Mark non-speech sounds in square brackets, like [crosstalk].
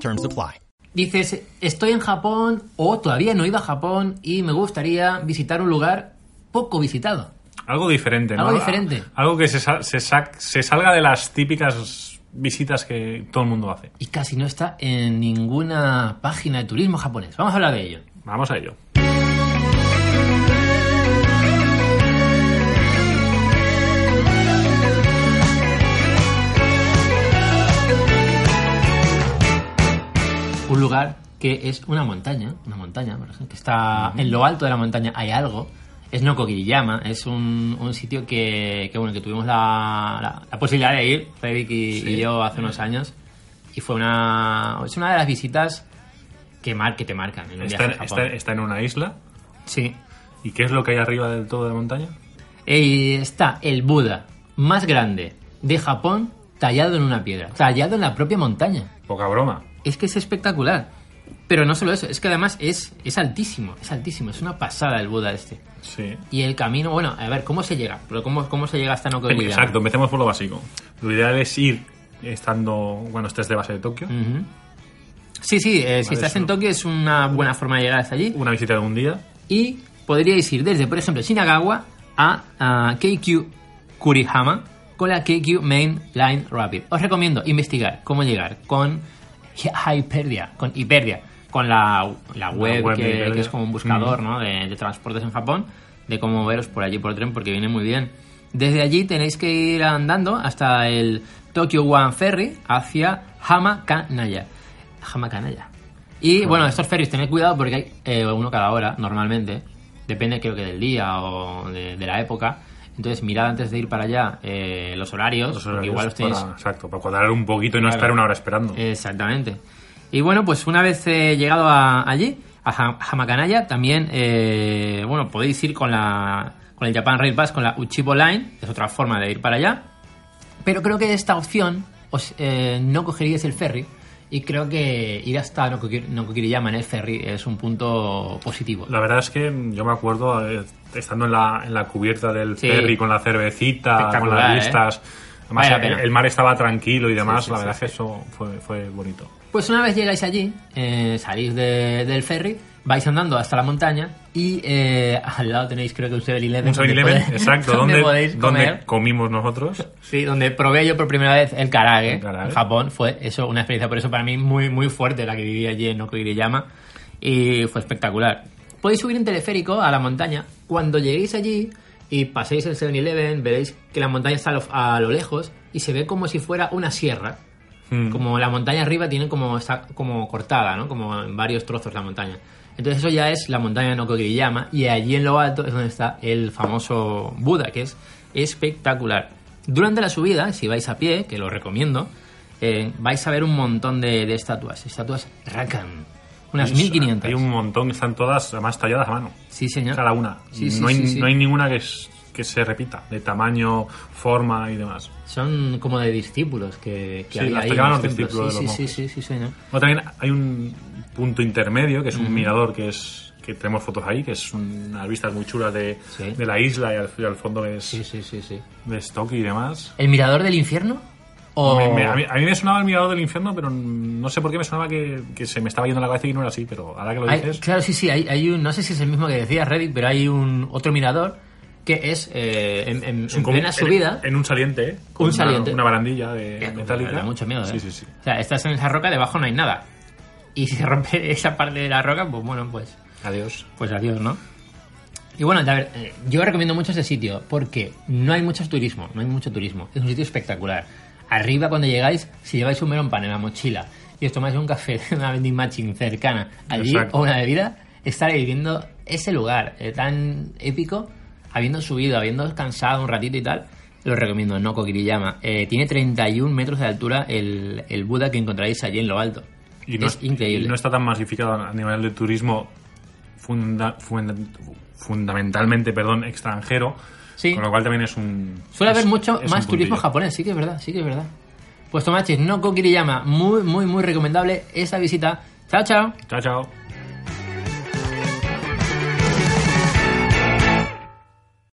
Terms apply. Dices, estoy en Japón o todavía no he ido a Japón y me gustaría visitar un lugar poco visitado. Algo diferente, ¿no? Algo diferente. Algo que se, sal- se, sac- se salga de las típicas visitas que todo el mundo hace. Y casi no está en ninguna página de turismo japonés. Vamos a hablar de ello. Vamos a ello. Lugar que es una montaña, una montaña, por ejemplo, que está en lo alto de la montaña hay algo. Es Nokogiriyama, es un, un sitio que, que, bueno, que tuvimos la, la- la posibilidad de ir, Fredrik y, y yo, hace unos años. Y fue una, es una de las visitas que, mar, que te marcan en un Está, viaje a está- Japón. está en una isla. Sí. ¿Y qué es lo que hay arriba del todo de la montaña? Está el Buda más grande de Japón tallado en una piedra, tallado en la propia montaña. Poca broma. Es que es espectacular. Pero no solo eso, es que además es, es altísimo, es altísimo, es una pasada el Buda este. Sí. Y el camino, bueno, a ver, ¿cómo se llega? Pero ¿cómo, cómo se llega hasta Nokogiriyama? Exacto, empecemos por lo básico. Lo ideal es ir estando, bueno, estés de base de Tokio. Sí, sí, eh, si estás en. Tokio es una buena forma de llegar hasta allí. Una visita de un día. Y podríais ir desde, por ejemplo, Shinagawa a, Keikyu Kurihama con la Keikyu Main Line Rapid. Os recomiendo investigar cómo llegar con Hyperdia, con Hyperdia, con la, la web, web que, que es como un buscador Mm. ¿no? de, de transportes en Japón, de cómo moveros por allí por tren porque viene muy bien. Desde allí tenéis que ir andando hasta el Tokyo One Ferry hacia Hamakanaya. Hamakanaya. Y bueno, estos ferries, tened cuidado porque hay eh, uno cada hora, normalmente. Depende, creo que del día o de, de la época. Entonces, mirad antes de ir para allá eh, los horarios, Los horarios igual os tenéis. para- exacto, para cuadrar un poquito y no Claro. estar una hora esperando. Exactamente. Y bueno, pues una vez eh, llegado a- allí, a Ha- Hamakanaya, también, eh, bueno, podéis ir con la con el Japan Rail Pass, con la Uchibo Line, es otra forma de ir para allá. Pero creo que esta opción os, eh, no cogeríais el ferry y creo que ir hasta Nokokir- Nokokiriyama en el ferry es un punto positivo. La verdad es que yo me acuerdo eh, estando en la, en la cubierta del Sí. ferry con la cervecita, con las ¿eh? Además, Vale la el, el mar estaba tranquilo y demás. sí, la sí, verdad sí. es que eso fue, fue bonito. Pues una vez llegáis allí, eh, salís de- del ferry, vais andando hasta la montaña y eh, al lado tenéis creo que un 7-Eleven. Un donde 7-Eleven, podéis- exacto, [laughs] donde donde, donde comimos nosotros. Sí, donde probé yo por primera vez el karage, El karage. en Japón. Fue eso una experiencia, por eso para mí muy, muy fuerte la que viví allí en Nokogiriyama. Y fue espectacular. Podéis subir en teleférico a la montaña. Cuando lleguéis allí y paséis el 7-Eleven, veréis que la montaña está a lo, a lo lejos y se ve como si fuera una sierra. Mm. Como la montaña arriba tiene como, está como cortada, ¿no? Como en varios trozos la montaña. Entonces eso ya es la montaña de Nokogiriyama y allí en lo alto es donde está el famoso Buda, que es espectacular. Durante la subida, si vais a pie, que lo recomiendo, eh, vais a ver un montón de, de estatuas, estatuas Rakan, unas Hay- 1500. Hay un montón que están todas además talladas a mano. Sí, señor. Cada una. Sí, sí, no, hay, sí, no hay ninguna que, es- que se repita, de tamaño, forma y demás. Son como de discípulos que, que Sí, las ahí. los discípulos de sí, los sí, sí, señor. Bueno, también hay un punto intermedio, que es un mirador, que es que tenemos fotos ahí, que es unas vistas muy chulas de, de la isla y al, y al fondo ves, Sí, sí, sí, sí. ves Tokio y demás. ¿El mirador del infierno? O... Me- me- a, mí, a mí me sonaba el mirador del infierno, pero no sé por qué me sonaba que, que se me estaba yendo la cabeza y no era así, pero ahora que lo Hay- dices... claro, sí, sí, hay, hay un, no sé si es el mismo que decía Reddit, pero hay un otro mirador que es eh, en, en- en plena en- subida. En, un saliente, ¿eh? Con Un una- saliente. Una, barandilla de que metálica. Da mucho miedo, ¿eh? Sí, sí, sí. O sea, estás en esa roca, debajo no hay nada. Y si se rompe [laughs] esa parte de la roca, pues bueno, pues, Adiós. pues adiós, ¿no? Y bueno, a ver, eh, yo recomiendo mucho ese sitio porque no hay mucho turismo, no hay mucho turismo. Es un sitio espectacular. Arriba, cuando llegáis, si lleváis un melón pan en la mochila y os tomáis un café de una vending machine cercana allí Exacto. o una bebida, estaréis viendo ese lugar eh, tan épico, habiendo subido, habiendo descansado un ratito y tal. Lo recomiendo, no Kokiriyama. Eh, tiene 31 metros de altura el, el Buda que encontraréis allí en lo alto. Y no, es increíble. y no está tan masificado a nivel de turismo funda- funda- fundamentalmente perdón, extranjero. Sí. Con lo cual también es un. Suele es- haber mucho más turismo japonés, sí que es verdad, sí que es verdad. Pues Tomachis, no Kokiriyama, muy, muy, muy recomendable esa visita. Chao, chao. Chao, chao.